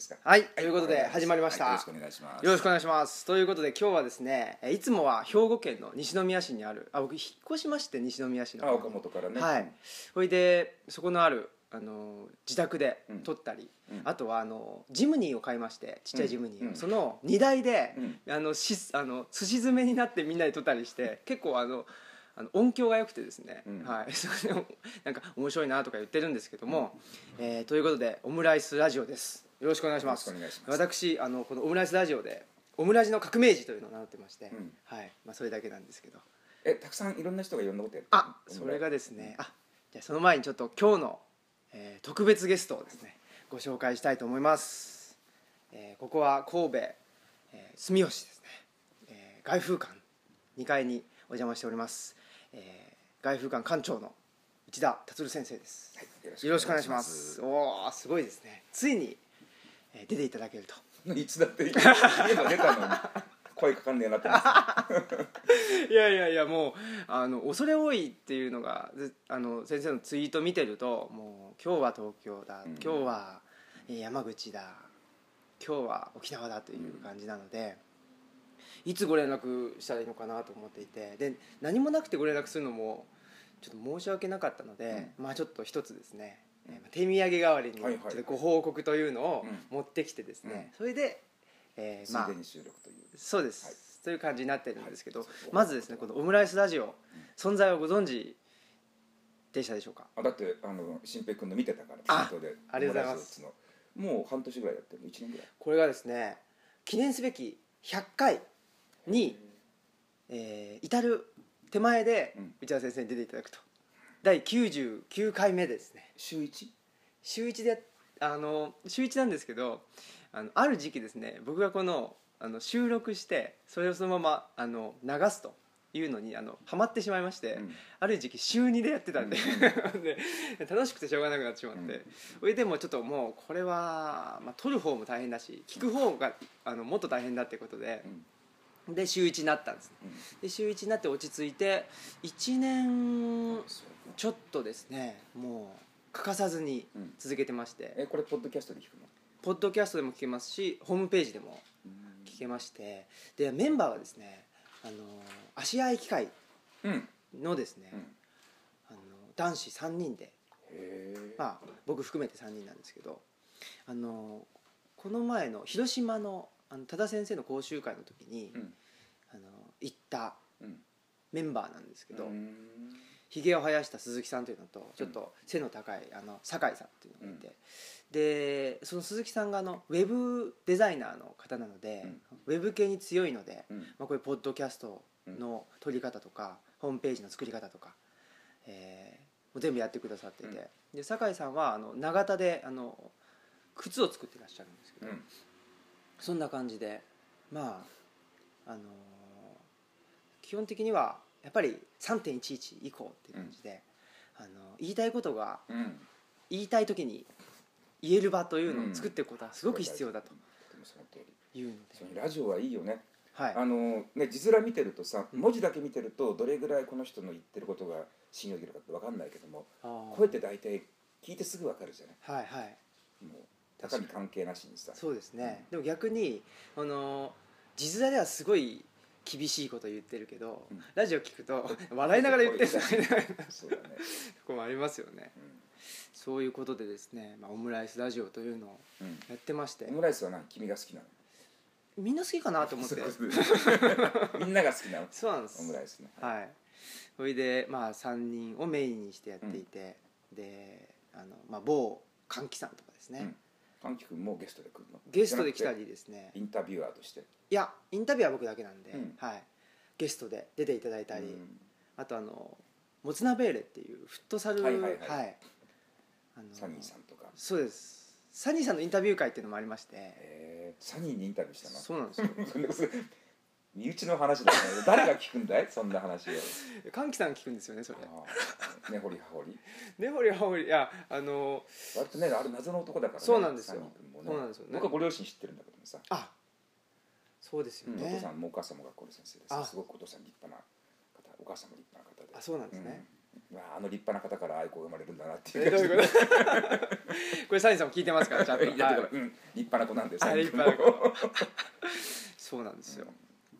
ですか。はい、ということで始まりました、はいよろしくお願いします。よろしくお願いします。ということで今日はですねえいつもは兵庫県の西宮市にあるあ僕引っ越しまして西宮市のあ岡本からね。はい。それでそこのあるあの自宅でうん。撮ったり、うん。あとはあのジムニーを買いましてちっちゃいジムニーを、うん。その荷台で、うん。あのしあの寿司詰めになってみんなで撮ったりして結構あのあの音響が良くてですね、うん。はい、それでなんか面白いなとか言ってるんですけども、えーということでオムライスラジオですよろしくお願いします。よろしくお願いします。私あのこのオムライスラジオでオムラジの革命児というのを名乗ってまして、うん。はい。まあ、それだけなんですけど。えたくさんいろんな人がいろんなことやるあそれがですねあじゃあその前にちょっと今日の、えー特別ゲストをですねご紹介したいと思います、えーここは神戸、えー住吉ですね、えー外風館2階にお邪魔しております、えー外風館館長の内田達先生です、はいよろしくお願いします。おおすごいですね。ついに、えー出ていただけると。いつだって家が出たのに声かかんねえなって。いやいやいやもうあの恐れ多いっていうのがずあの先生のツイート見てるともう今日は東京だ、うん。今日はえー山口だ今日は沖縄だという感じなので、いつご連絡したらいいのかなと思っていてで何もなくてご連絡するのもちょっと申し訳なかったので、まあちょっと一つですね、手土産代わりにちょっとご報告というのをうん。持ってきてですね、それで、えーまあついでに収録という。そうです、はい。という感じになってるんですけど、はい。まずですねこのオムライスラジオ、存在をご存知でしたでしょうか？あだってあの新平君の見てたからあありがとうございます。もう半年ぐらいやってる？1年ぐらい。これがですね記念すべき100回に、えー至る手前でうん。内田先生に出ていただくと第99回目ですね。週 1? 週1であの週1なんですけどあのある時期ですね僕がこのあの収録してそれをそのままあの流すというのにあのハマってしまいまして、うん。ある時期週2でやってたんで,、で楽しくてしょうがなくなってしまって、うん。それでもちょっともうこれは、まあ、撮る方も大変だし聞く方があのもっと大変だってことでう、んで週1になったんですで週1になって落ち着いて1年ちょっとですねもう欠かさずにうん。続けてまして、えこれポッドキャストで聞くの？ポッドキャストでも聞けますしホームページでも聞けまして。でメンバーはですねあの芦屋駅会うん。のですね、うん。あの男子3人で、まあ、僕含めて3人なんですけどあのこの前の広島のあの多田先生の講習会の時に、うん行ったうん。メンバーなんですけど、うん。ひげを生やした鈴木さんというのとちょっと背の高いあの酒井さんというのがいて、でその鈴木さんがあのウェブデザイナーの方なので、ウェブ系に強いので、うん。まあ、こういうポッドキャストの撮り方とか、ホームページの作り方とか、えーもう全部やってくださってて、で酒井さんはあの長田であの靴を作ってらっしゃるんですけど、うん。そんな感じでまああのー基本的にはやっぱり3.11以降っていう感じで、あの言いたいことがうん。言いたい時に言える場というのを作っていくことはすごく必要だとでもその通りいうので、ラジオはいいよね。はい。あのね字面見てるとさうん文字だけ見てるとどれぐらいこの人の言ってることが信用できるかって分かんないけども声って大体聞いてすぐ分かるじゃない。はいはい。もう中身関係なしにさ。そうですね、でも逆にあの字面ではすごい厳しいこと言ってるけど、うん。ラジオ聞くと 笑いながら言ってる。みたいなとそうだね、こもありますよね。うそういうことでですね、まあ、オムライスラジオというのをんうん。やってまして。オムライスは何君が好きなの？みんな好きかなと思って。みんなが好きなの？そうなんです。オムライスね。はい。それでまあ3人をメインにしてやっていて、であの、まあ、某歓喜さんとかですね、うん歓喜君もゲストで来るの？ゲストで来たりですね。てインタビュアーとして？いやインタビューは僕だけなんで、うん。はい、ゲストで出ていただいたり、うん。あとあのモツナベーレっていうフットサルはいはいはい。あのサニーさんとか。そうです。サニーさんのインタビュー会っていうのもありまして。えー。サニーにインタビューしたの？そうなんですよ 身内の話だね。誰が聞くんだい？そんな話を。歓喜さん聞くんですよねそれ。根掘り葉掘り。根掘り葉掘り。いやあの割とねあれ謎の男だからね。そうなんですよ。ね。そうなんですよね。僕はご両親知ってるんだけどもさ、あそうですようんお父ね、さんもお母さんも学校の先生であ。さすごくお父さん立派な方お母さんも立派な方で。あそうなんですね、まあ、あの立派な方から愛子が生まれるんだなっていう。えどういうこと？これサニーさんも聞いてますからちゃんと。はい。うん、立派な子なんですあ立派な子。そうなんですよ、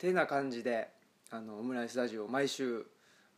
てな感じであのオムライスラジオを毎週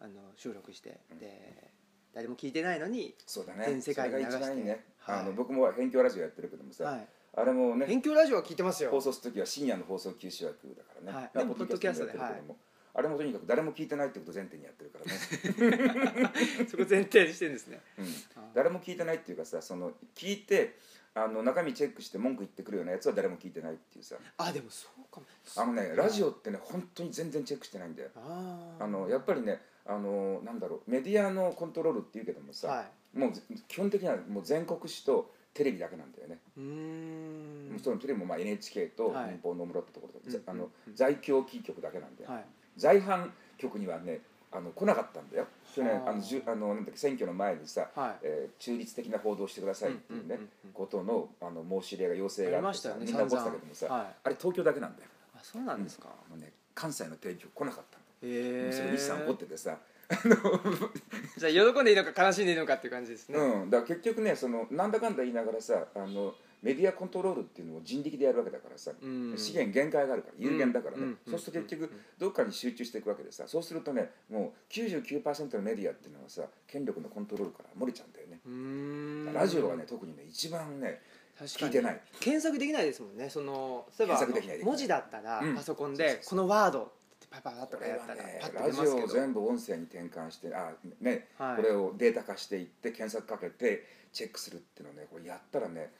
あの収録して、で誰も聞いてないのに、そうだね。全世界に流してそれが一番いいね、はい。あの僕も辺境ラジオやってるけどもさ、はい、あれもね勉強ラジオは聞いてますよ。放送する時は深夜の放送休止枠だからね、はい。まあでもポッドキャストでポッドキャストもやってるけども。あれもとにかく誰も聞いてないってことを前提にやってるからね、そこ前提にしてるんですね。うん。あ誰も聞いてないっていうかさその聞いてあの中身チェックして文句言ってくるようなやつは誰も聞いてないっていうさ。あでもそうかも。あのねラジオってね本当に全然チェックしてないんだよ。あのやっぱりねあのなんだろうメディアのコントロールっていうけどもさ、はい。もう基本的にはもう全国紙とテレビだけなんだよね、うーん。そのテレビもまあ NHK とはい。民放の室ってところで、うんあのうん在京キー局だけなんだよ、はい。在阪局にはねあの来なかったんだよ。去年はああのじゅあのなんだっけ選挙の前にさ、はい。えー中立的な報道をしてくださいっていうね、うんうんうんうん。ことのあの申し入れが要請あがあってりましたよねみんな怒ってたけどもさ、はいあれ東京だけなんだよ。あそうなんですか、あのね関西のテレビ局来なかったの。へえそれ西さん怒っててさ じゃあ喜んでいいのか悲しんでいいのかっていう感じですね、うん、だから結局ねそのなんだかんだ言いながらさあのメディアコントロールっていうのを人力でやるわけだからさ、うん。資源限界があるから有限だからね、うん。そうすると結局どっかに集中していくわけでさそうするとねもう99%のメディアっていうのはさ権力のコントロールから漏れちゃうんだよね、ラジオはね特にね一番ね聞いてない。検索できないですもんね。その例えば文字だったらうん。パソコンでこのワードってパパパッとかやったらねパッとラジオを出ますけど。全部音声に転換してあね、はい。これをデータ化していって検索かけてチェックするっていうのねこれやったらね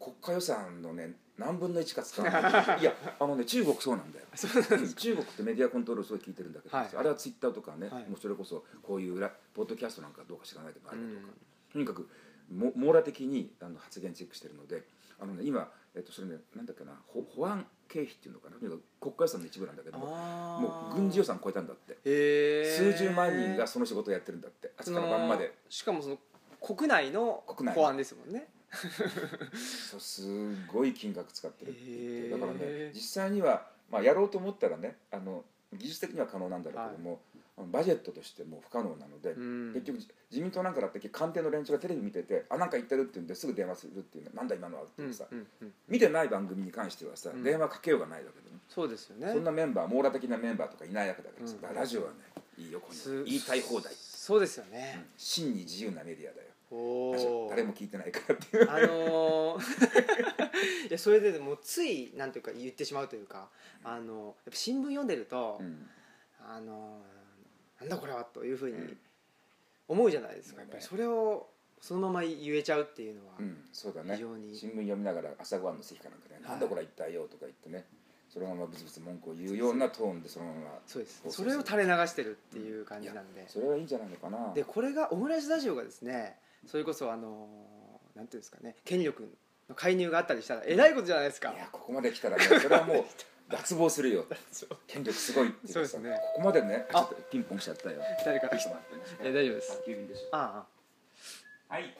国家予算のね何分の1か使わないいやあのね中国そうなんだよ。うん中国ってメディアコントロールすごい聞いてるんだけど、はい。あれはツイッターとかね、はい。もうそれこそこういうラポッドキャストなんかどうか知らないけどあれだとか、うん。とにかくも網羅的にあの発言チェックしてるのであの、ね、今、えっと、それねなんだっけなほ保安経費っていうのかな？とにかく国家予算の一部なんだけどももう軍事予算超えたんだって。数十万人がその仕事をやってるんだって朝から晩まで。しかもその国内の国内保安ですもんね そうすごい金額使ってるって言ってだからね実際には、まあ、やろうと思ったらねあの技術的には可能なんだろうけども、あのバジェットとしてもう不可能なので、うん。結局じ自民党なんかだって官邸の連中がテレビ見ててあなんか言ってるって言うんですぐ電話するっていうのなんだ今のはってうんいうさ、うんうん。見てない番組に関してはさ、うん。電話かけようがないわけでね。そうですよね。そんなメンバー網羅的なメンバーとかいないわけだからさ、ラジオはねいいよこういうすの言いたい放題、そうですようん。ね、真に自由なメディアだよ誰も聞いてないからっていう。あのー いやそれでもうついなんていうか言ってしまうというかあのやっぱ新聞読んでると、うん。あのーなんだこれはというふうにうん。思うじゃないですか、うんやっぱりそれをそのまま言えちゃうっていうのは、うん、そうだね。非常に。新聞読みながら朝ごはんの席かなんかで、はい。なんだこれ一体よ」とか言ってね。そのままブツブツ文句を言うようなトーンでそのままそうです。それを垂れ流してるっていう感じなんで、それはいいんじゃないのかな。でこれがオムライスラジオがですねそれこそあのーなんていうんですかね権力の介入があったりしたらえらいことじゃないですか。いやここまで来たらねそれはもう 脱帽するよ。権力すごいってそうですね。ここまでねあ。ちょっとピンポンしちゃったよ。誰か。ちょっと待ってえ大丈夫です。宅急便でしょああはい。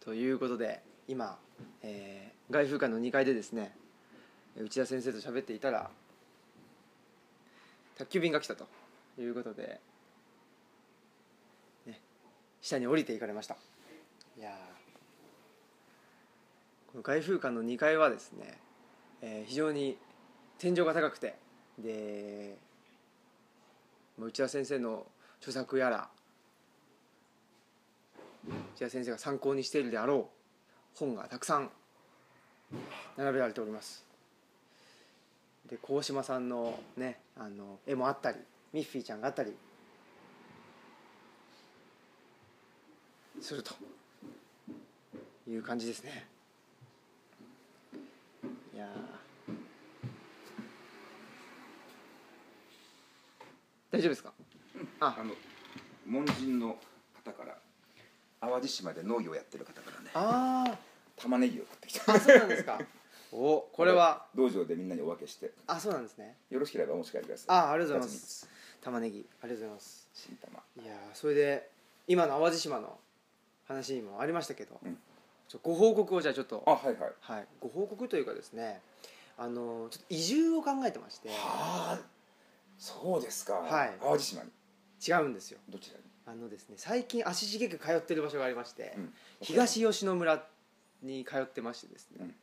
ということで今、えー外風館の2階でですね内田先生と喋っていたら宅急便が来たということで、ね、下に降りていかれました。いやこの外風館の2階はですね、えー非常に天井が高くてで内田先生の著作やら内田先生が参考にしているであろう本がたくさん並べられております。で鴻島さんのねあの絵もあったりミッフィーちゃんがあったり。すると。いう感じですね。いやー。大丈夫ですか？あ。あの門人の方から淡路島で農業やってる方からねあ玉ねぎを送ってきた。ーあそうなんですか。おこれは。道場でみんなにお分けして。あそうなんですね。よろしければお持ち帰りください。あありがとうございま二す玉ねぎありがとうございます。つ新玉。いやーそれで今の淡路島の話にもありましたけど、うん。ちょご報告をじゃあちょっと。あはいはい。はい、ご報告というかですねあのちょっと移住を考えてまして。はあ。そうですか。はい。淡路島に。違うんですよ。どちらに？あのですね最近足しげく通ってる場所がありまして、うん。東吉野村に通ってましてですね、うん。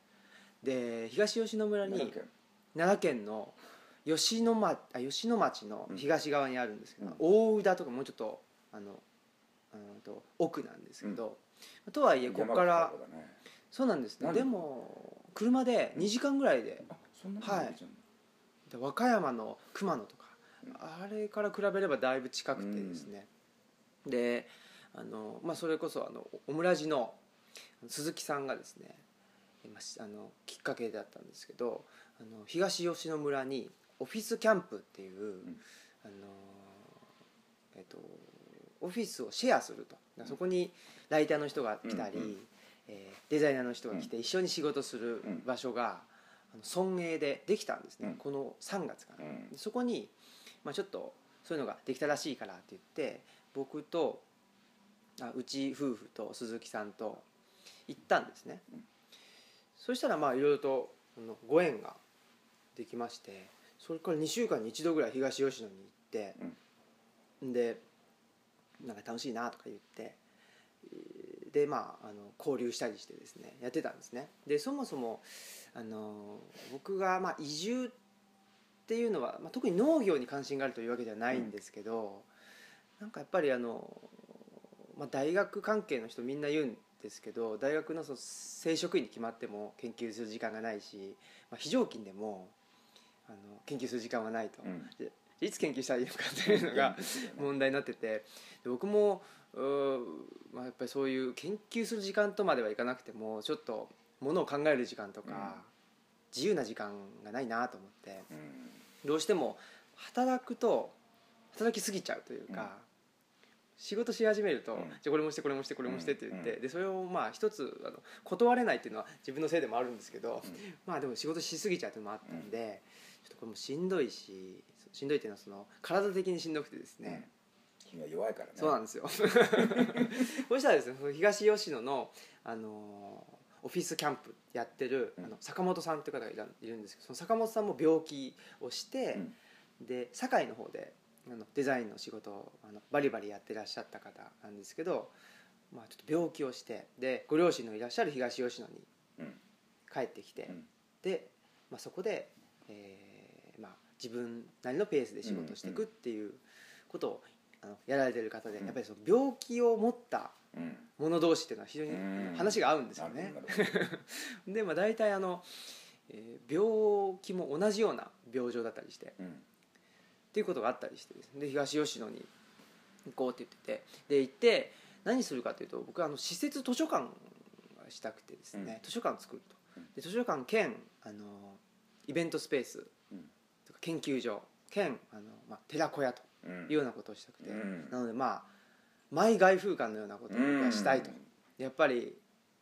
で東吉野村に奈良県。奈良県の吉野町あ吉野町の東側にあるんですけど、うん。大宇田とかもうちょっとあのうんと奥なんですけど、とはいえここから山口の方だね。そうなんですね。何で？も車で2時間ぐらいであそんい。じゃんで和歌山の熊野とか、うん。あれから比べればだいぶ近くてですね、であの、まあ、それこそあのオムラジの鈴木さんがですねまああのきっかけだったんですけどあの東吉野村にオフィスキャンプっていう、ん。あのえっと、オフィスをシェアすると。そこにライターの人が来たり、うんうんえーデザイナーの人が来て一緒に仕事する場所が、あの村営でできたんですね、うん。この3月から、うん。でそこに、まあ、ちょっとそういうのができたらしいからって言って僕とあうち夫婦と鈴木さんと行ったんですね、うん。そしたらまあいろいろとあのご縁ができましてそれから2週間に1度ぐらい東吉野に行って、でなんか楽しいなとか言ってでまああの交流したりしてですねやってたんですね。でそもそもあの僕がまあ移住っていうのは、まあ、特に農業に関心があるというわけではないんですけど、なんかやっぱりあの、まあ、大学関係の人みんな言うんですけど大学のその正職員に決まっても研究する時間がないし、まあ、非常勤でもあの研究する時間はないと、うん。でいつ研究したらいいのかっていうのが問題になってて。で僕もまあ、やっぱりそういう研究する時間とまではいかなくてもちょっとものを考える時間とか、うん。自由な時間がないなと思って。うん。どうしても働くと働きすぎちゃうというか、うん。仕事し始めると、うん。じゃあこれもしてこれもしてこれもしてって言って、うんでそれをまあ一つあの断れないっていうのは自分のせいでもあるんですけど、まあでも仕事しすぎちゃうっていうのもあったんで、これもしんどいししんどいっていうのはその体的にしんどくてですね、君は弱いからね。そうなんですよ。そしたらですねその東吉野の、あのーオフィスキャンプやってる、うん。あの坂本さんっていう方がいらいるんですけどその坂本さんも病気をして、で堺の方であのデザインの仕事をあのバリバリやってらっしゃった方なんですけど、まあ、ちょっと病気をしてでご両親のいらっしゃる東吉野にうん。帰ってきて、うん。で、まあ、そこで、え自分なりのペースで仕事していくっていうことをあのやられてる方で、うん。やっぱりその病気を持ったうん。者同士っていうのは非常にうん。話が合うんですよね。で、まあ、大体あの、えー病気も同じような病状だったりしてどうん。っていうことがあったりしてですね。で東吉野に行こうって言っててで行って何するかというと僕はあの施設図書館がしたくてですね、うん。図書館を作ると。うん。で図書館兼あのイベントスペース研究所兼あの、まあ、寺子屋とうん。いうようなことをしたくて、うん。なのでまあマイ外風館のようなことがしたいと、うん。やっぱり、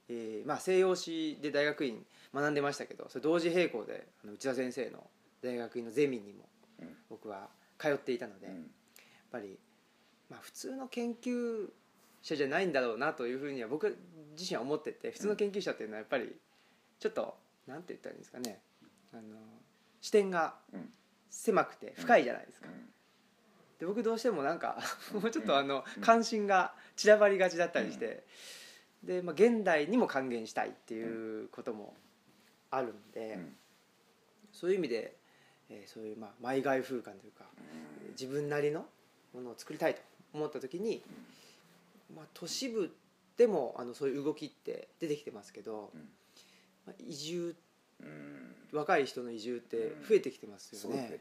えーまあ、西洋史で大学院学んでましたけどそれ同時並行であの内田先生の大学院のゼミにもうん。僕は通っていたので、やっうんぱり、まあ、普通の研究者じゃないんだろうなというふうには僕自身は思ってて普通の研究者っていうのはやっぱりちょっとなんて言ったらいいんですかねあの視点がうん狭くて深いじゃないですか。うん。で僕どうしてもなんかもうちょっとあのうん。関心が散らばりがちだったりして、で、まあ、現代にも還元したいっていうこともあるんで、うん。そういう意味で、えーそういうまあマイ外風館というかうん。自分なりのものを作りたいと思った時に、まあ、都市部でもあのそういう動きって出てきてますけど、うん。まあ、移住うん若い人の移住って増えてきてますすよね。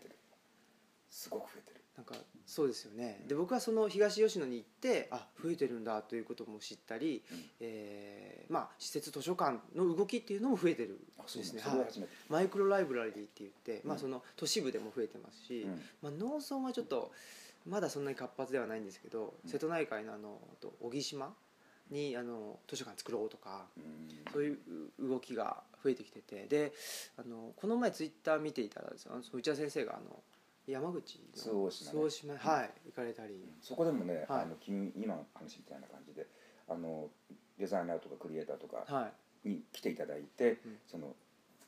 すごく増えてる。なんかそうですよね。で僕はその東吉野に行ってあ増えてるんだということも知ったり、うん。えーまあ、施設図書館の動きっていうのも増えてるですね、マイクロライブラリーって言って、まあ、うん。その都市部でも増えてますし、うん。まあ、農村はちょっとまだそんなに活発ではないんですけど、うん。瀬戸内海のあのと小木島にあの図書館作ろうとかうん。そういう動きが増えてきてて。であのこの前ツイッター見ていたらです内田先生があの山口周の防島ねはい行かれたり、そこでもね、はい。あの君今の話みたいな感じであのデザイナーとかクリエイターとかはい。に来ていただいて、うん。その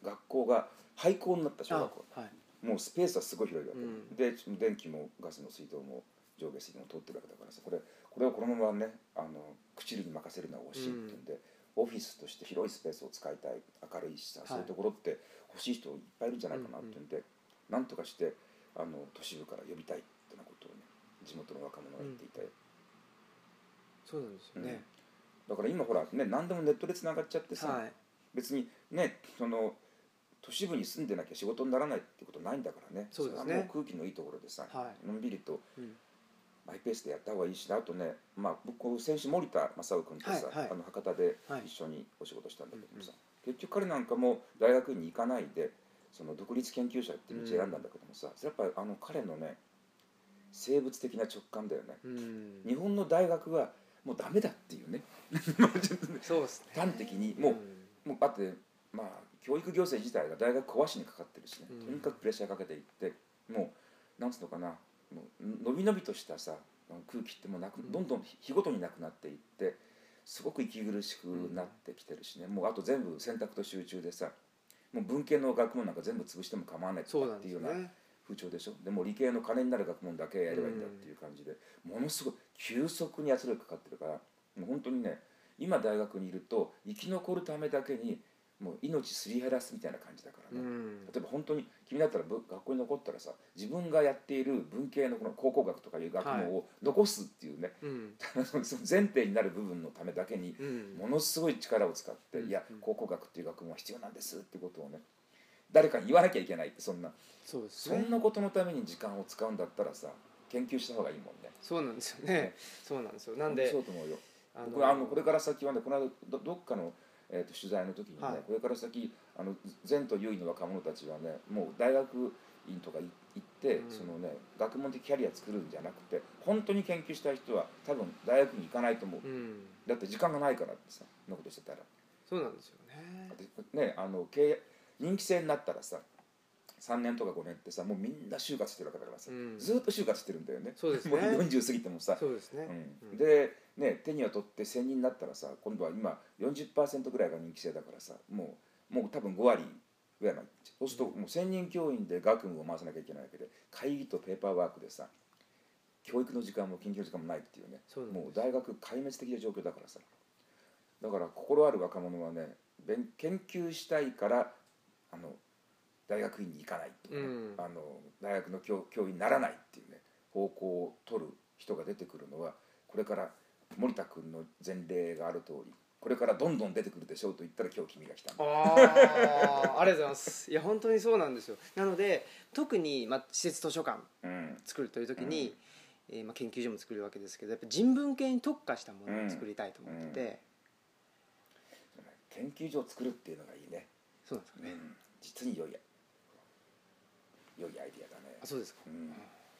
学校が廃校になった小あ学校。はい。もうスペースはすごい広いわけ、うん。で電気もガスの水道も上下水道も通ってるわけだからさこれこれをこのままねあの口に任せるのは惜しいっていうんで、オフィスとして広いスペースを使いたい明るいしさ、はい。そういうところって欲しい人いっぱいいるんじゃないかなっていうんで、なんとかしてあの都市部から呼びたいってなことをね地元の若者が言っていたよ、そうなんですよね、だから今ほらね何でもネットでつながっちゃってさ、はい。別にねその都市部に住んでなきゃ仕事にならないってことないんだからね。そうですね。空気のいいところでさ、はい。のんびりとうんマイペースでやった方がいいしあとね、まあ、僕先週森田正夫君とさ、はいはい。あの博多ではい。一緒にお仕事したんだけどもさ、結局彼なんかも大学院に行かないでその独立研究者っていう道を選んだんだけどもさ、それやっぱりあの彼のね生物的な直感だよね、うん。日本の大学はもうダメだっていうね。そうですね。端的にもう,、もうだってまあ教育行政自体が大学壊しにかかってるしね、うん。とにかくプレッシャーかけていってもうなんつうのかなのびのびとしたさ空気ってもうなくうん。どんどん日ごとになくなっていってすごく息苦しくなってきてるしね、もうあと全部選択と集中でさもう文系の学問なんか全部潰しても構わないとかっていうような風潮でしょ。でも理系の金になる学問だけやればいいんだっていう感じで、ものすごい急速に圧力かかってるからもう本当にね今大学にいると生き残るためだけにもう命すり減らすみたいな感じだからね、うん。例えば本当に君だったらぶ学校に残ったらさ自分がやっている文系のこの考古学とかいう学問を残すっていうね、うん。その前提になる部分のためだけにうん。ものすごい力を使って、うん。いやうん。考古学っていう学問は必要なんですってことをね誰かに言わなきゃいけないってそんな。そね。そんなことのために時間を使うんだったらさ研究した方がいいもんね。そうなんですよね。そうなんですよ。なんでそうと思うよ。あ僕あのこれから先はねこの間どどっかの、えー、と取材の時にね、はい。これから先あの前途優位の若者たちはねもう大学院とかい行って、うん。そのね学問的キャリア作るんじゃなくて本当に研究したい人は多分大学に行かないと思う、うん。だって時間がないからってさそんなことしてたら。そうなんですよね。ねあの経営人気制になったらさ3年とか5年ってさもうみんな就活してるわけだからさ、うん。ずーっと就活してるんだよね。そうですね。もう40過ぎてもさ。そうですね。うん、で、ね、手には取って1000人になったらさ今度は今40%ぐらいが人気制だからさもうもう多分5割ぐらいまで。そうするともう1000人教員で学務を回さなきゃいけないわけで会議とペーパーワークでさ教育の時間も研究の時間もないっていうね。もう大学壊滅的な状況だからさ。だから心ある若者はね勉研究したいからあの大学院に行かないとかね、うん。あの大学の教教員にならないっていうね方向を取る人が出てくるのはこれから森田君の前例がある通りこれからどんどん出てくるでしょうと言ったら今日君が来たああありがとうございます。いや本当にそうなんですよ。なので特に、まあ、施設図書館うん。作るという時に、えーまあ、研究所も作るわけですけどやっぱ人文系に特化したものを作りたいと思ってて、研究所を作るっていうのがいいね、そうなんですかね、うん。実に良い良いアイディアだね。あそうですか、うん。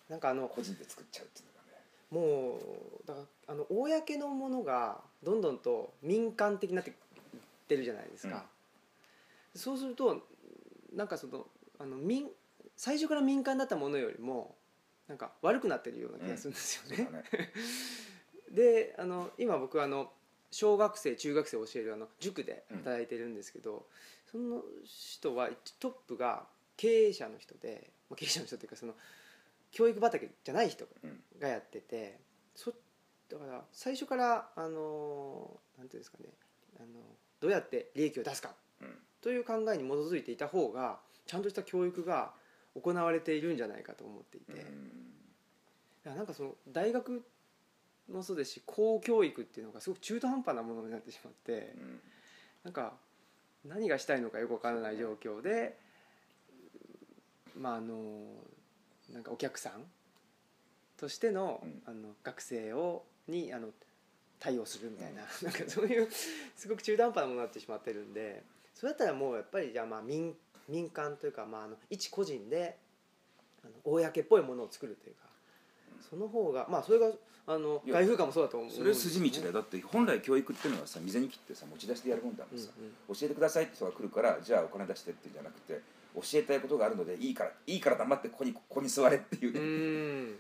なんかあの個人で作っちゃうっていうのがね。もうだからあの公のものがどんどんと民間的になっていってるじゃないですか、そうするとなんかそのあの民最初から民間だったものよりもなんか悪くなってるような気がするんですよね。そうだね。であの今僕あの小学生中学生を教えるあの塾で働いてるんですけど、その人はトップが経営者の人で、まあ、経営者の人っていうかその教育畑じゃない人うん。がやっててそだから最初からあのなんていうんですかねあのどうやって利益を出すかうん。という考えに基づいていた方がちゃんとした教育が行われているんじゃないかと思っていて、だからなんかその大学もそうですし公教育っていうのがすごく中途半端なものになってしまってうん。なんか何がしたいのかよくわからない状況でまああのなんかお客さんとしての,、うん。あの学生をにあの対応するみたいな, なんかそういうすごく中途半端なものになってしまってるんでそれだったらもうやっぱりじゃあまあ民民間というか、まあ、あの一個人であの公っぽいものを作るというかその方がまあそれがあの外風館もそうだと思う。それ筋道だ。よだって本来教育っていうのはさ水に切ってさ持ち出しでやるもんだもんさ、うんうん。教えてくださいって人が来るからじゃあお金出してっていうんじゃなくて教えたいことがあるのでいいからいいから黙ってここにここに座れっていううね、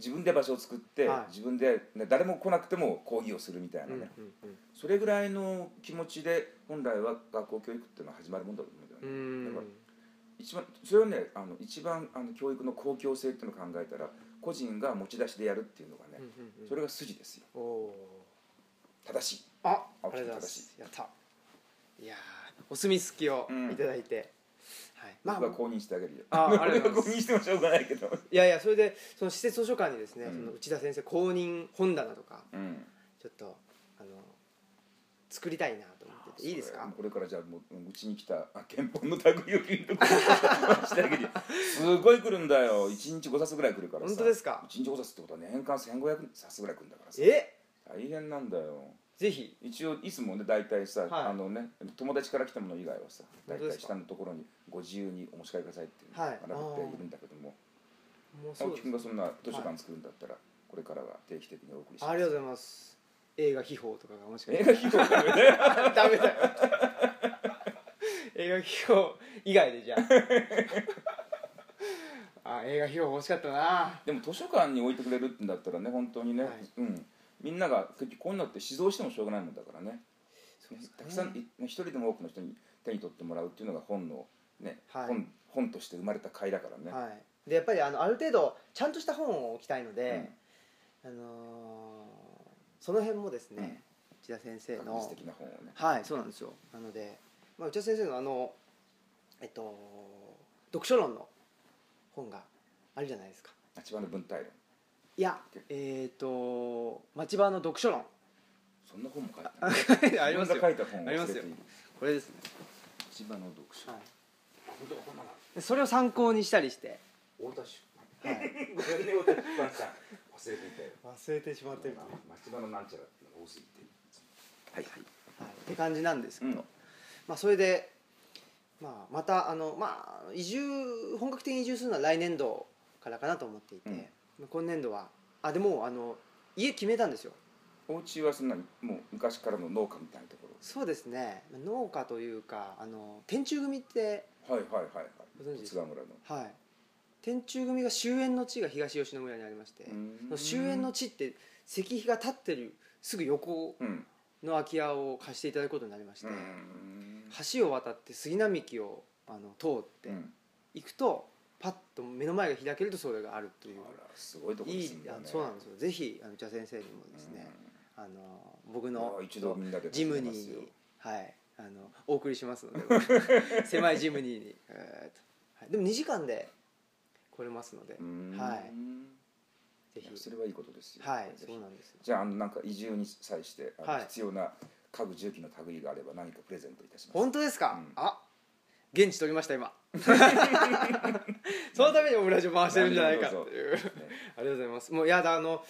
自分で場所を作って、はい。自分で、ね、誰も来なくても講義をするみたいなうんね、うんうん。それぐらいの気持ちで本来は学校教育っていうのは始まるもんだと思うんだようね、ん。だから一番それはねあの一番あの教育の公共性っていうのを考えたら個人が持ち出しでやるっていうのがね、うんうんうん。それが筋ですよ。おお正しい。あありがとうございま正す。やった。いやーお墨付きをいただいて、はいまあ僕は公認してあげるよ。あありがとうございます。公認してもしょうがないけど。いやいやそれでその施設図書館にですね、うん。その内田先生公認本棚とかうん。ちょっとあの作りたいなと思ってていいですか？これからじゃあもううちに来たあ憲法の類を君とこう してあげるよ。すごい来るんだよ。1日5冊ぐらい来るからさ。本当ですか？1日5冊ってことは年間1500冊ぐらい来るんだからさ。え？大変なんだよぜひ。一応いつもね大体さ、はい。あのね友達から来たもの以外はさ大体本当ですか？下のところにご自由にお持ち帰りくださいっていうのはい。が並べているんだけども、もうそうです青木君がそんな図書館作るんだったら、これからは定期的にお送りします。ありがとうございます。映画秘宝とかがもしか 映画費用ダメだよダメだよ。映画秘宝以外でじゃあ。あ映画秘宝欲しかったな。でも図書館に置いてくれるんだったらね本当にね、はい。うんみんなが結局こういうのって指導してもしょうがないもんだからね。たくさんい一人でも多くの人に手に取ってもらうっていうのが本のね、はい。本本として生まれた会だからね、はい。でやっぱりあのある程度ちゃんとした本を置きたいので、あのーその辺もですね、内田先生の学術的な本をね。はいそうなんですよ。なので、まあ、内田先生のあのえっと読書論の本があるじゃないですか。千葉の文体論いやえっ、と町場の読書論。そんな本も書いてある ありますよ。書いた本をありますよ。これですね、千葉の読書、はい。それを参考にしたりして、太田市はい、ごめんね太田出版さん忘れていたよ忘れてしまってるは町場のなんちゃらっていうのが多すぎて。はい。はいい、って感じなんですけど、うん。まあ、それで、まあ、またあの、まあ、移住本格的に移住するのは来年度からかなと思っていて、うん今年度は。あでもあの家決めたんですよ。お家はそんなにもう昔からの農家みたいなとこそうですね。農家というかあの天中組ってろはいはいはいはい。ご存知です津川村の。はい。天中組が終焉の地が東吉野村にありまして、終焉の地って石碑が立ってるすぐ横うん。の空き家を貸していただくことになりまして、うん。橋を渡って杉並木をあの通ってうん。行くとパッと目の前が開けるとそれがあるという。すごいとこいいですんだねあそうなんですよ。ぜひあの内田先生にもですね、あの僕のジムニーにはいあのお送りしますので。狭いジムニーに、えーとはい、でも2時間で来れますので。うん。はい。ぜひ。それはいいことですよ。はいそうなんですよ。じゃああのなんか移住に際してはい。必要な家具重機の類があれば何かプレゼントいたします本当ですか、うん。あ現地取りました今。そのためにオムラジオ回してるんじゃないかっていう。ね ありがとうございます。もうやだあの、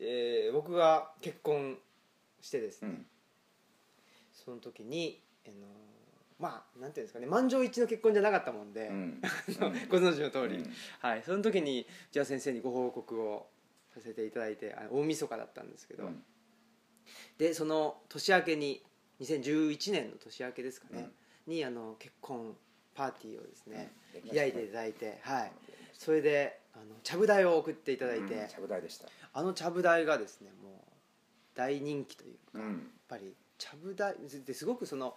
えー僕が結婚してですね、うん。その時に、あのまあなんていうんですかね。満場一致の結婚じゃなかったもんで、うん。ご存知の通り、うん。はい、その時にじゃあ先生にご報告をさせていただいてあの大晦日だったんですけど、うん。でその年明けに2011年の年明けですかね、にあの結婚パーティーをですね、うん開いていただいて、はい、それであのちゃぶ台を送っていただいて、うんちゃぶ台でした。あのちゃぶ台がですねもう大人気というか、やっうんぱりちゃぶ台ですごくその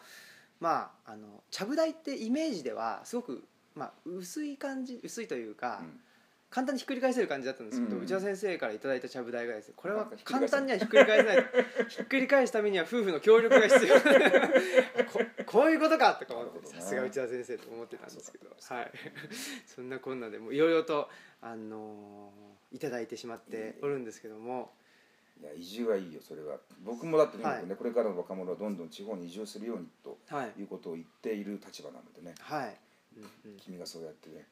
まああのちゃぶ台ってイメージではすごく、まあ、薄い感じ薄いというか、うん簡単にひっくり返せる感じだったんですけど、うん内田先生からいただいたちゃぶ台がですねこれは簡単にはひっくり返せない。ひっくり返すためには夫婦の協力が必要。ここういうことかとか思ってさすが内田先生と思ってたんですけど。はい。そんなこんなでもういろいろとあのーいただいてしまっておるんですけども。いや移住はいいよそれは。僕もだってね、はい。これからの若者はどんどん地方に移住するようにとはい。いうことを言っている立場なのでね。はい、うんうん、君がそうやってね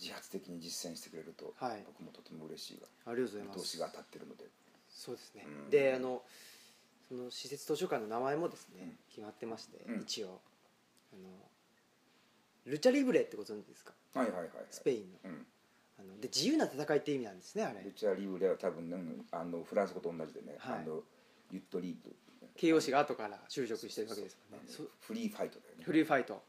自発的に実践してくれると、はい。僕もとても嬉しいがありがとうございます。見通しが当たってるので。そうですね、うん。であのその施設図書館の名前もですね、うん。決まってまして、うん。一応。あのルチャリブレってご存知ですか？はいはいはいはい。スペインの。うん。あので自由な戦いって意味なんですねあれ。ルチャリブレは多分、ね、あのフランス語と同じでね、はい。あのユットリート形容詞が後から就職してるわけですもんね。フリーファイトだよね。フリーファイト。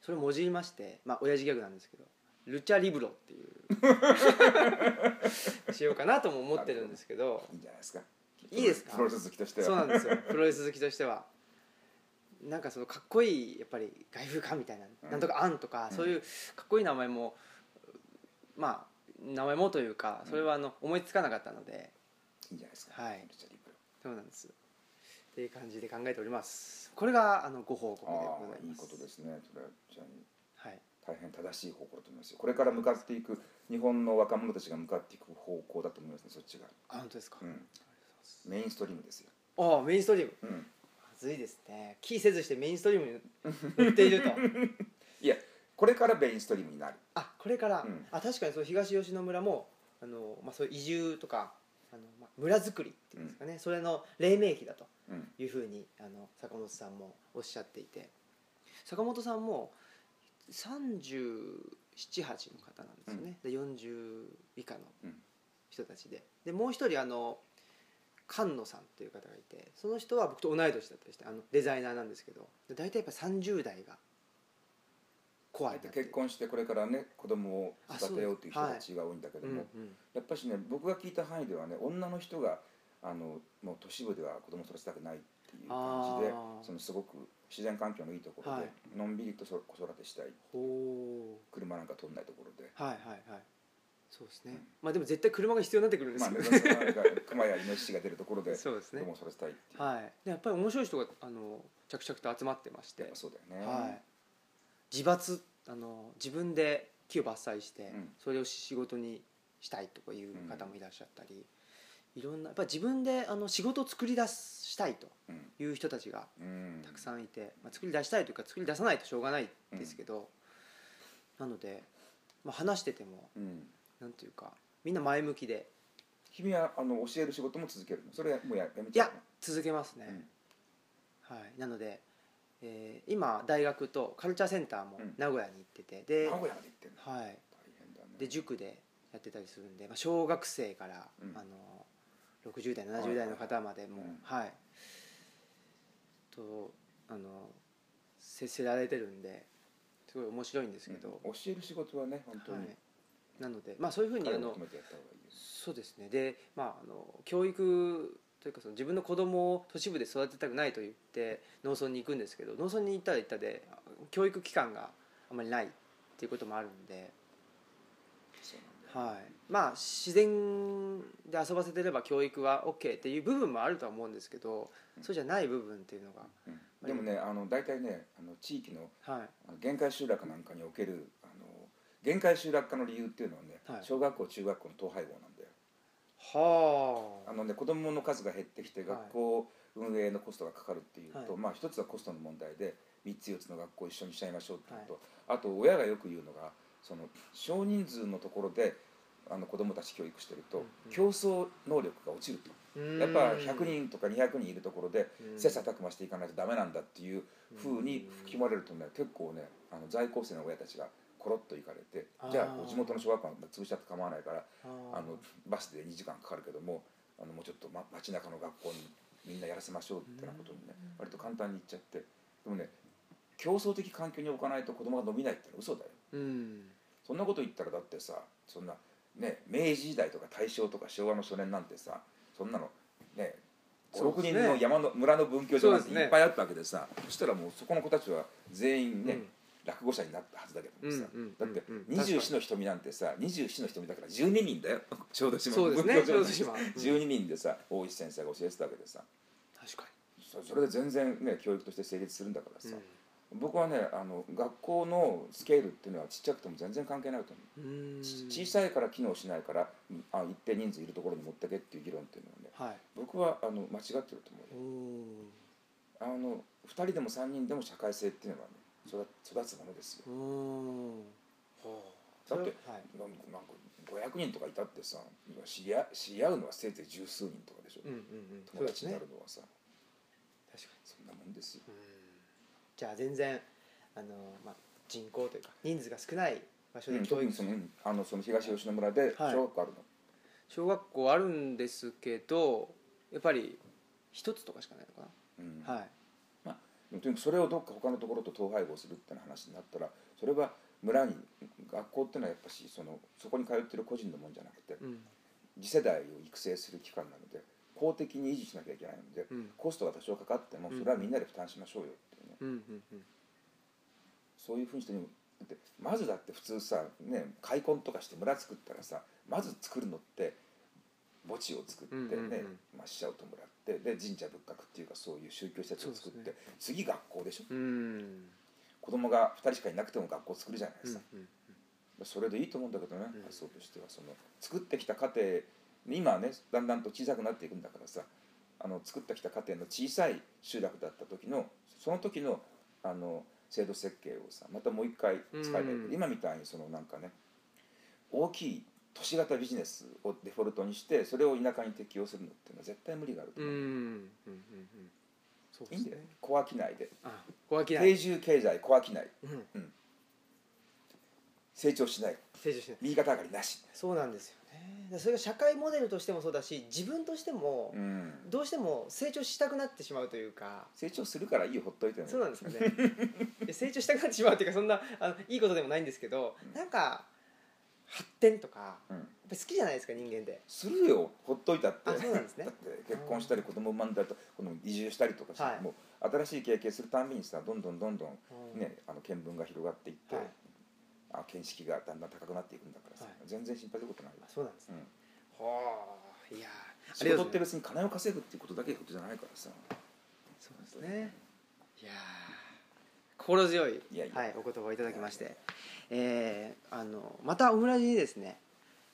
それをもじりましてまあ親父ギャグなんですけどルチャリブロっていう しようかなとも思ってるんですけどいいんじゃないですかいいですかプロレス好きとしてはそうなんですよプロレス好きとしてはなんかそのかっこいいやっぱり外風館みたいな、うんなんとか「あん」とか、うんそういうかっこいい名前もまあ名前もというかそれはあの思いつかなかったのでいいんじゃないですかはいルチャリブロそうなんですっていう感じで考えておりますこれがあのご報告でごあざいますあいいことですねそれはじゃあはい大変正しい方向だと思いますよ。これから向かっていく日本の若者たちが向かっていく方向だと思いますねそっちが、あ本当ですか、うん、メインストリームですよ、ああメインストリーム。うん、まずいですね。キーせずしてメインストリームに乗っていると。いやこれからメインストリームになる。あこれから、うん。あ確かにその東吉野村もあの、まあ、そういう移住とかあの、まあ、村づくりっていうんですかね、それの黎明期だとうん。いうふうにあの坂本さんもおっしゃっていて。坂本さんも378の方なんですよね、で40以下のうん人たちで。でもう一人あの菅野さんという方がいてその人は僕と同い年だったりしてあのデザイナーなんですけどで大体やっぱ30代がコアになって結婚してこれからね子供をあ育てようという人たちが多いんだけども、う。んうん。やっぱしね僕が聞いた範囲ではね女の人があのもう都市部では子供を育てたくないっていう感じでそのすごく自然環境のいいところで、はい。のんびりとそ子育てしたい。ほ車なんか通んないところで。うはいはいはい。そうですね、うん。まあでも絶対車が必要になってくるんですまあね、よね、そのなんか熊やイノシシが出るところでそうですね。子供を育てたいっていう、はい。でやっぱり面白い人があの着々と集まってまして。そうだよね、はい、自伐あの自分で木を伐採して、うん。それを仕事にしたいとかいう方もいらっしゃったり、いろんなやっぱり自分であの仕事を作り出したいとうん。いう人たちがうん。たくさんいて、まあ、作り出したいというか作り出さないとしょうがないですけど、なので、まあ、話しててもうん。なんていうかみんな前向きで。君はあの教える仕事も続けるの？それはもうややめいやちゃうの？続けますね、うん。はい、なので、えー今大学とカルチャーセンターもうん。名古屋に行っててで,、名古屋まで行ってんの？はい、大変だね。で塾でやってたりするんで、まあ、小学生から、うん。あの60代70代の方までもうん。はい、とあの接せられてるんですごい面白いんですけど、うん。教える仕事はね本当に、はい、なのでまあそういうふうにあのそうですね。でまああの教育というかその自分の子供を都市部で育てたくないと言って農村に行くんですけど農村に行ったら行ったで教育機関があまりないっていうこともあるんで、はい、まあ自然で遊ばせてれば教育は OK っていう部分もあるとは思うんですけど、そうじゃない部分っていうのが、うん。でもねあの大体ねあの地域の限界集落なんかにおけるあの限界集落化の理由っていうのはね、はい。小学校中学校の統廃合なんだよ。はあ。のね子供の数が減ってきてはい学校運営のコストがかかるっていうと、はい。まあ一つはコストの問題で3つ4つの学校を一緒にしちゃいましょうっていうのと、あと親がよく言うのがその少人数のところであの子供たち教育してると、競争能力が落ちると。やっぱ100人とか200人いるところでうん。切磋琢磨していかないとダメなんだっていうふうに吹き込まれるとね結構ねあの在校生の親たちがコロッと行かれてじゃあ地元の小学校なんか潰しちゃって構わないからああのバスで2時間かかるけどもあのもうちょっと、ま、街中の学校にみんなやらせましょうってなことにね割と簡単に言っちゃって。でもね競争的環境に置かないと子供が伸びないってのは嘘だよ。うん。そんなこと言ったらだってさそんなね明治時代とか大正とか昭和の初年なんてさそんなのね56そうですね。人の山の村の文教所なんていっぱいあったわけでさそしたらもうそこの子たちは全員ね、うん。落語者になったはずだけどもさ、だってうんうん二十四の瞳なんてさ二十四の瞳だから12人だよ。小豆島文教所の小豆島。うん。12人でさ大石先生が教えてたわけでさ。確かそそれで全然ね教育として成立するんだからさ、に、僕はねあの学校のスケールっていうのはちっちゃくても全然関係ないと思う。小さいから機能しないからうんあ一定人数いるところに持ってけっていう議論っていうのはねはい。僕はあの間違ってると思うあの2人でも3人でも社会性っていうのはね育育つものですよ。だってははい。なんか500人とかいたってさ知り合知り合うのはせいぜい十数人とかでしょ、うんうんうん。友達になるのはさ。確かに。そんなもんですよ。うんじゃあ全然あの、まあ、人口というか人数が少ない場所で教育。特にそのうんあのその東吉野村ではい。小学校あるの、小学校あるんですけどやっぱり一つとかしかないのかうん。な、はい。でもとにかくそれをどっか他のところと統廃合するっていう話になったらそれは村に学校っていうのはやっぱしそのそこに通ってる個人のもんじゃなくてうん。次世代を育成する機関なので公的に維持しなきゃいけないので、うん。コストが多少かかってもそれはみんなで負担しましょうよっうねうんうんうん。そういうふうにしてもだってまずだって普通さね開墾とかして村作ったらさまず作るのって墓地を作ってね、うんうんうん。まあ、死者を弔ってで神社仏閣っていうかそういう宗教施設を作って、そうで次学校でしょ？うん。子供が2人しかいなくても学校作るじゃないですか、うんうん。それでいいと思うんだけどね、うん。発想としてはその作ってきた家庭今はねだんだんと小さくなっていくんだからさあの作ってきた家庭の小さい集落だった時のその時のあの制度設計をさまたもう一回使えばい。うん今みたいにそのなんかね大きい都市型ビジネスをデフォルトにしてそれを田舎に適用するのっていうのは絶対無理があると思う、うん。うんうんうんそうですね。いいんだよ小商いで。あ小商い。定住経済小商い。うん。成長しない。成長しない。右肩上がりなし、そうなんですよねでそれが社会モデルとしてもそうだし自分としてもうん、どうしても成長したくなってしまうというか。成長するからいいよほっといてね。そうなんですかね。成長したくなってしまうっていうかそんなあのいいことでもないんですけど、うん。なんか発展とかやっうんぱり好きじゃないですか人間ってするよ。ほっといたって。あそうなんですね。だって結婚したり子供産んだりとこの移住したりとかして、はい。もう新しい経験するたんびにさどんどんどんどんねあの見聞が広がっていって、はいあ見識がだんだん高くなっていくんだからさ、はい全然心配することない、そうなんですね、うん、はあいやー仕事って別に金を稼ぐっていうことだけことじゃないからさそうですねいや心強いいやいやはい、お言葉をいただきまして、えーあのまたオムラジにですね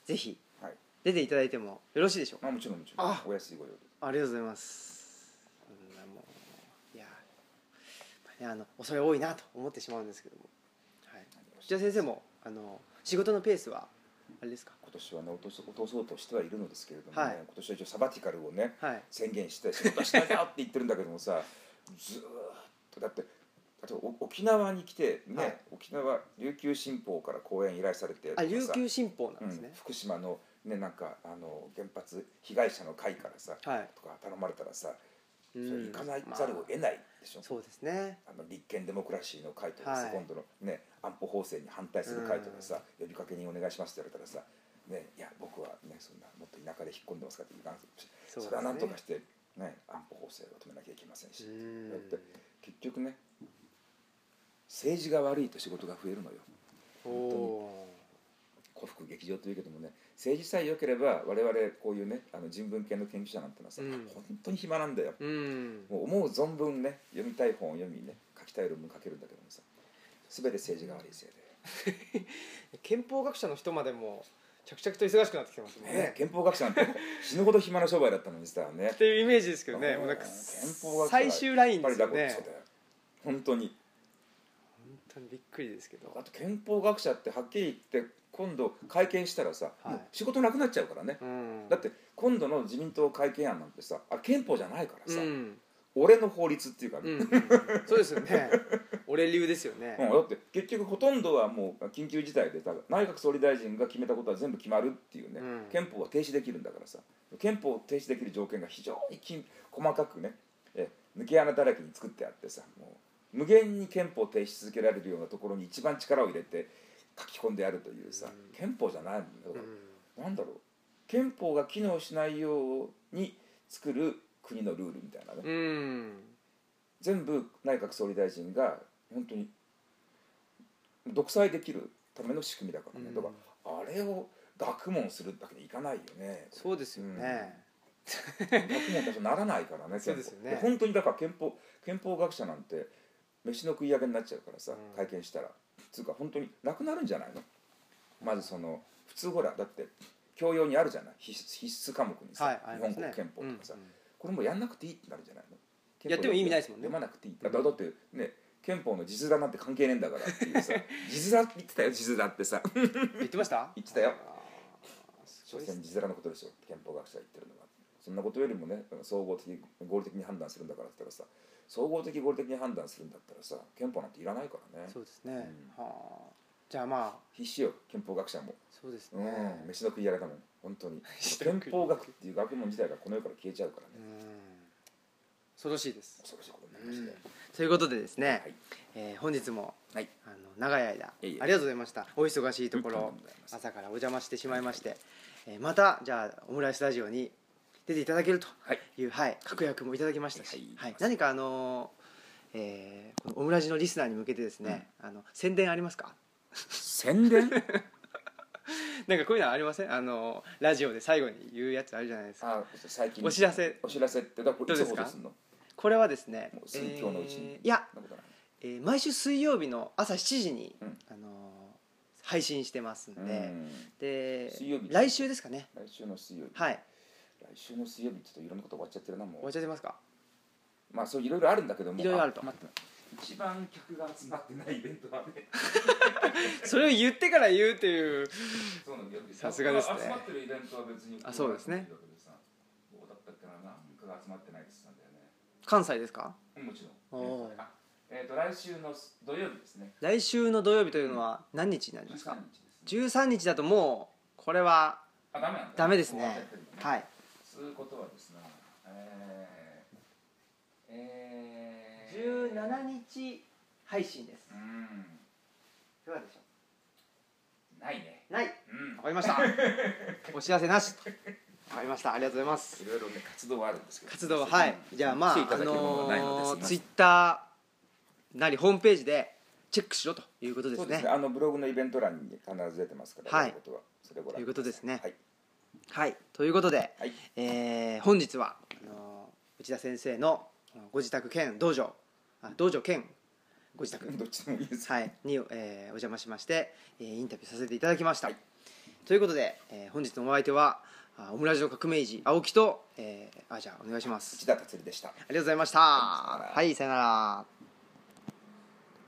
ぜひはい出ていただいてもよろしいでしょうかまあもちろんもちろんあお安いご用でありがとうございますそんなもういやねあの恐れ多いなと思ってしまうんですけども、じゃあ先生もあの仕事のペースはあれですか？今年はね落とす落とそうとしてはいるのですけれどもね、はい。今年は一応サバティカルをねはい。宣言して仕事はしないよって言ってるんだけどもさ ずーっとだってあとお沖縄に来てね、はい。沖縄琉球新報から講演依頼されてとかあさ琉球新報なんうんですね、福島のねなんかあの原発被害者の会からさ、はい。とか頼まれたらさそれうん行かないざるを得ないでしょ、そうですね。あの立憲デモクラシーの会とかさ、はい。今度の、ね、安保法制に反対する会とかさ、呼びかけにお願いしますって言われたらさ、ね、いや僕は、ね、そんなもっと田舎で引っ込んでますからって言うかそね。それはなんとかして、ね、安保法制を止めなきゃいけませんし、うん。だって結局ね政治が悪いと仕事が増えるのよ。おお古福劇場というけどもね政治さえ良ければ我々こういうねあの人文系の研究者なんてのはさ、うん。本当に暇なんだよ。ーうん。もう思う存分ね読みたい本を読みね書きたい論文書けるんだけどもさ全て政治が悪いせいで。憲法学者の人までも着々と忙しくなってきてますね。ね、憲法学者なんて死ぬほど暇な商売だったのにさね。っていうイメージですけどね。うんもうなんか最終ラインですよね。本当に。本当にびっくりですけど。あと憲法学者ってはっきり言って今度会見したらさ、はい。仕事なくなっちゃうからね、うん。だって今度の自民党会見案なんてさあれ憲法じゃないからさ、うん。俺の法律っていうかね、うんうんそうですよね。俺流ですよね。うんだって結局ほとんどはもう緊急事態で内閣総理大臣が決めたことは全部決まるっていうね、うん。憲法は停止できるんだからさ。憲法を停止できる条件が非常にき細かくねえ抜け穴だらけに作ってあってさもう無限に憲法を停止続けられるようなところに一番力を入れて書き込んであるというさ、うん。憲法じゃないんだから、うん。なんだろう。憲法が機能しないように作る国のルールみたいなね、うん。全部内閣総理大臣が本当に独裁できるための仕組みだからね、うん。だからあれを学問するだけでいかないよね。そうですよね。学問だとならないからね そうですよね。本当にだから憲法憲法学者なんて飯の食い上げになっちゃうからさ、うん。会見したら。つうか本当になくなるんじゃないの？まずその普通ほらだって教養にあるじゃない？必須必須科目にさ、はい日本国憲法とかさ、うんこれもやんなくていいってなるんじゃないの？やっても意味ないですもんね。読まなくていいだだだってね憲法の字面なんて関係ねえんだからっていうさ。字面って言ってたよ字面ってさ。言ってました？言ってたよ。所詮字面のことですよ憲法学者が言ってるのはそんなことよりもね総合的合理的に判断するんだからって言ったらさ総合的合理的に判断するんだったらさ憲法なんていらないからね。そうですね、うん。はあ。じゃあまあ。必死よ憲法学者も。そうですうん。ね飯の食い上げだもん。本当に。憲法学っていう学問自体がこの世から消えちゃうからね。うん。恐ろしいです。恐ろしいことになりましたよということでですね、はい。えー本日もはい。あの長い間ありがとうございました。お忙しいとこうんろ朝からお邪魔してしまいまして、えーまたじゃあオムライスタジオに出ていただけるとはい。いう、はい、確約もいただきましたし、はい。はい。何かあのーえーこのオムラジのリスナーに向けてですね、あの宣伝ありますか？宣伝？なんかこういうのありません？あのラジオで最後に言うやつあるじゃないですか。あ最近。お知らせ。お知らせってどうですか？これはですねえーいや、えー毎週水曜日の朝7時に、うん。あのー配信してますんで、うん。で水曜日来週ですかね。来週の水曜日、はい来週の水曜日ちょっといろんなこと終わっちゃってるなも終わっうちゃってますか？まあそういろいろあるんだけども。いろいろあると。待って一番客が集まってないイベントはね。それを言ってから言うっていう。さすがですね。集まってるイベントは別にあそうですね。どうだったっけななんかが集まってないって言ってたんだよね。関西ですか？うんもちろん。おえっ、と来週の土曜日ですね。来週の土曜日というのは何日になります13か日ですね。13日だともうこれはあダメですね。ってるんだはいいうことはですねえー、えー、17日配信です。うん。いかがでしょないね。うない。うん。わかりました。お知らせなしわかりました。ありがとうございます。いろいろね活動はあるんですけど。活動ははい。じゃあまああのツイッターなりホームページでチェックしろということですね。そうですね。あのブログのイベント欄に必ず出てますからはい。やることはそれご覧ということですね。はいはいということで、はい。えー本日はあの内田先生のご自宅兼道場あ道場兼ご自宅。どっちでもいいです。はい、に、えーお邪魔しまして、えーインタビューさせていただきました、はい。ということで、えー本日のお相手はあオムラジの革命児青木と、えーあじゃあお願いします。内田達でした。ありがとうございました。はいさよなら。はいさよなら